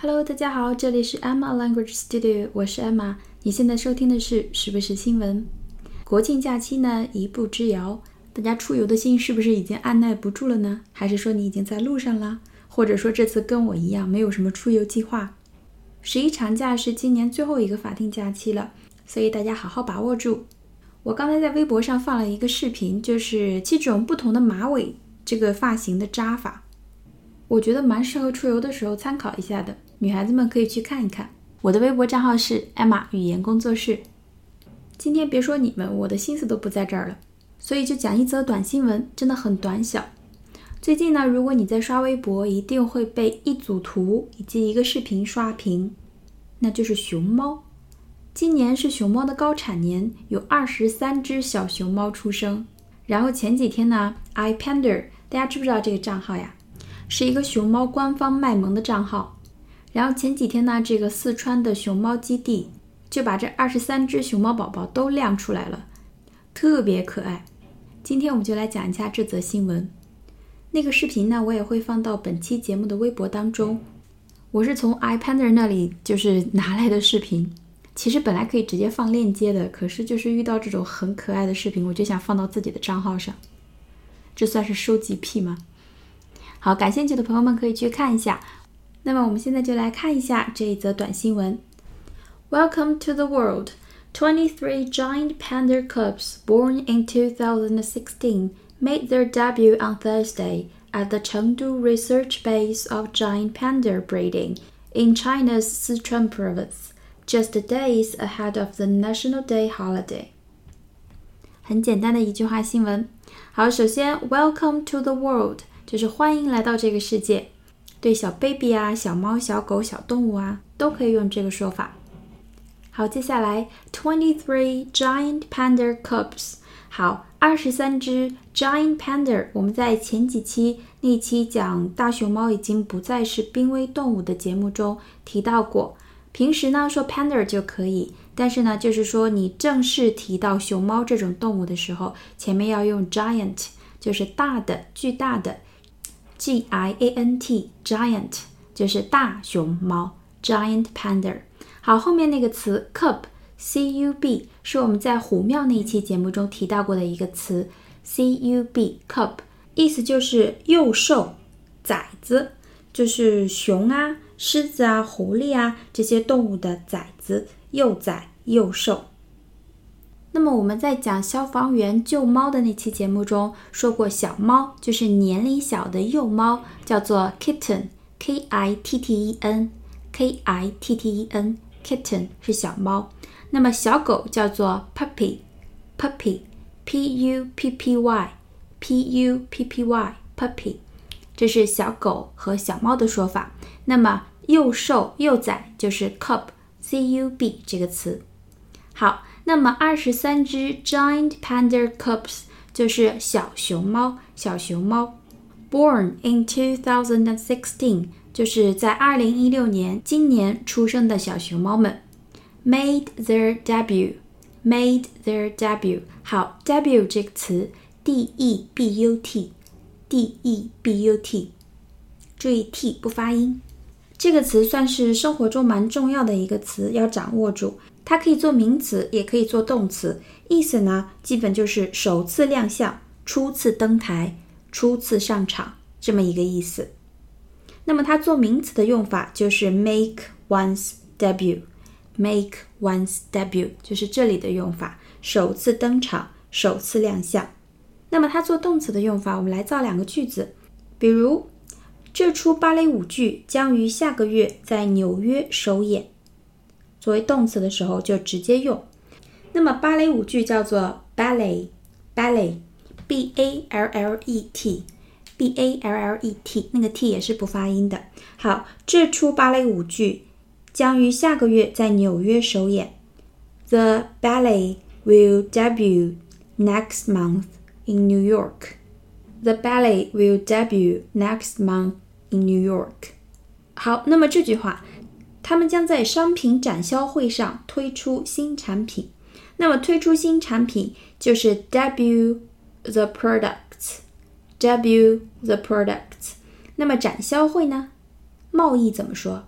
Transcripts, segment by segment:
Hello，大家好，这里是 Emma Language Studio，我是 Emma。你现在收听的是是不是新闻？国庆假期呢，一步之遥，大家出游的心是不是已经按耐不住了呢？还是说你已经在路上了？或者说这次跟我一样，没有什么出游计划？十一长假是今年最后一个法定假期了，所以大家好好把握住。我刚才在微博上放了一个视频，就是七种不同的马尾这个发型的扎法，我觉得蛮适合出游的时候参考一下的。女孩子们可以去看一看，我的微博账号是艾玛语言工作室。今天别说你们，我的心思都不在这儿了，所以就讲一则短新闻，真的很短小。最近呢，如果你在刷微博，一定会被一组图以及一个视频刷屏，那就是熊猫。今年是熊猫的高产年，有二十三只小熊猫出生。然后前几天呢，iPanda，大家知不知道这个账号呀？是一个熊猫官方卖萌的账号。然后前几天呢，这个四川的熊猫基地就把这二十三只熊猫宝宝都亮出来了，特别可爱。今天我们就来讲一下这则新闻。那个视频呢，我也会放到本期节目的微博当中。我是从 iPanda 那里就是拿来的视频，其实本来可以直接放链接的，可是就是遇到这种很可爱的视频，我就想放到自己的账号上。这算是收集癖吗？好，感兴趣的朋友们可以去看一下。那么我们现在就来看一下这一则短新闻。Welcome to the world. 23 giant panda cubs born in 2016 made their debut on Thursday at the Chengdu research base of giant panda breeding in China's Sichuan province, just days ahead of the National Day holiday. 很简单的一句话新闻。好，首先，Welcome to the world 就是欢迎来到这个世界。 对小 baby 啊、小猫、小狗、小动物啊，都可以用这个说法。好，接下来 twenty three giant panda cubs。好，二十三只 giant panda。我们在前几期那期讲大熊猫已经不再是濒危动物的节目中提到过。平时呢说 panda 就可以，但是呢就是说你正式提到熊猫这种动物的时候，前面要用 giant，就是大的、巨大的。G I A N T giant 就是大熊猫，giant panda。好，后面那个词 cub C U B 是我们在虎庙那一期节目中提到过的一个词，C U B cub 意思就是幼兽、崽子，就是熊啊、狮子啊、狐狸啊这些动物的崽子、幼崽、幼兽。那么我们在讲消防员救猫的那期节目中说过，小猫就是年龄小的幼猫，叫做 kitten，k i t t e n，k i t t e n，kitten 是小猫。那么小狗叫做 puppy，puppy，p u p p y，p u p p y，puppy，这是小狗和小猫的说法。那么幼兽、幼崽就是 cub，c u b 这个词。好。那么二十三只 giant panda cubs 就是小熊猫，小熊猫，born in 2016就是在二零一六年今年出生的小熊猫们，made their debut，made their debut。好，debut 这个词，d e b u t，d e b u t，注意 t 不发音。这个词算是生活中蛮重要的一个词，要掌握住。它可以做名词，也可以做动词，意思呢，基本就是首次亮相、初次登台、初次上场这么一个意思。那么它做名词的用法就是 make one's debut，make one's debut 就是这里的用法，首次登场、首次亮相。那么它做动词的用法，我们来造两个句子，比如这出芭蕾舞剧将于下个月在纽约首演。作为动词的时候就直接用。那么芭蕾舞剧叫做 ballet，ballet，b a l l e t，b a l l e t，那个 t 也是不发音的。好，这出芭蕾舞剧将于下个月在纽约首演。The ballet will debut next month in New York. The ballet will debut next month in New York. 好，那么这句话。他们将在商品展销会上推出新产品。那么推出新产品就是 debut the products，debut the products。那么展销会呢？贸易怎么说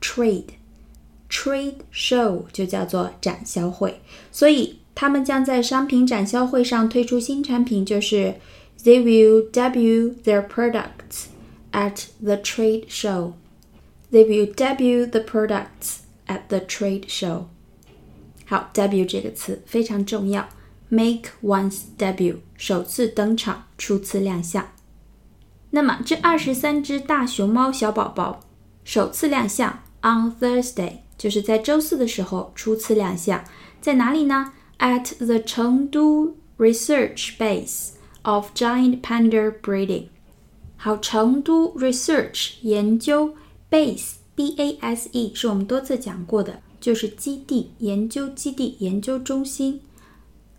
trade，trade show 就叫做展销会，所以他们将在商品展销会上推出新产品，就是 they will debut their products at the trade show. They will debut the products at the trade show. 好，debut 这个词非常重要，make one's debut，首次登场，初次亮相。那么这二十三只大熊猫小宝宝首次亮相 on Thursday，就是在周四的时候初次亮相，在哪里呢？At the Chengdu Research Base of Giant Panda Breeding。好，成都 Research 研究 Base B A S E 是我们多次讲过的，就是基地、研究基地、研究中心。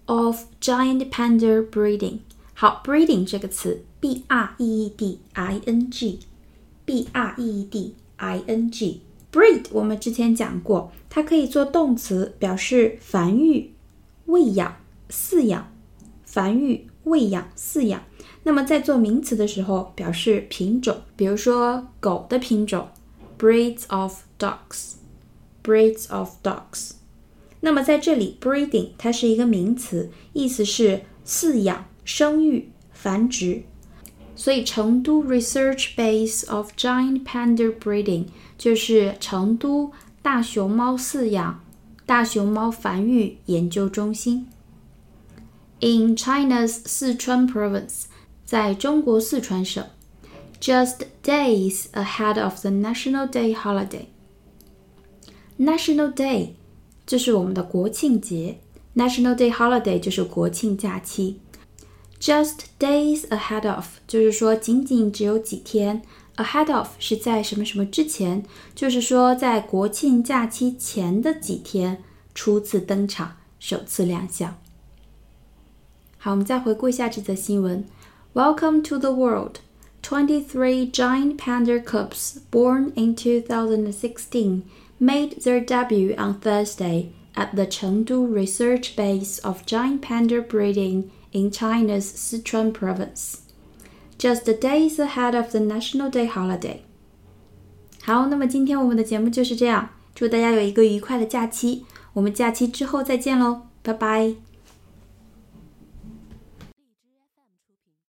Of Giant Panda Breeding。好，breeding 这个词，b r e e d i n g，b r e e d i n g，breed 我们之前讲过，它可以做动词，表示繁育、喂养、饲养、繁育、喂养、饲养。那么在做名词的时候，表示品种，比如说狗的品种。，breeds of dogs，breeds of dogs。那么在这里，breeding 它是一个名词，意思是饲养。生育、繁殖，所以成都 Research Base of Giant Panda Breeding 就是成都大熊猫饲养、大熊猫繁育研究中心。In China's Sichuan Province，在中国四川省 ，just days ahead of the National Day holiday。National Day 就是我们的国庆节，National Day holiday 就是国庆假期。Just days ahead of，就是说仅仅只有几天。Ahead of 是在什么什么之前，就是说在国庆假期前的几天初次登场，首次亮相。好，我们再回顾一下这则新闻。Welcome to the world. Twenty-three giant panda cubs born in 2016 made their debut on Thursday at the Chengdu Research Base of Giant Panda Breeding in China's Sichuan province, just days ahead of the National Day holiday. 好，那么今天我们的节目就是这样，祝大家有一个愉快的假期，我们假期之后再见喽，拜拜。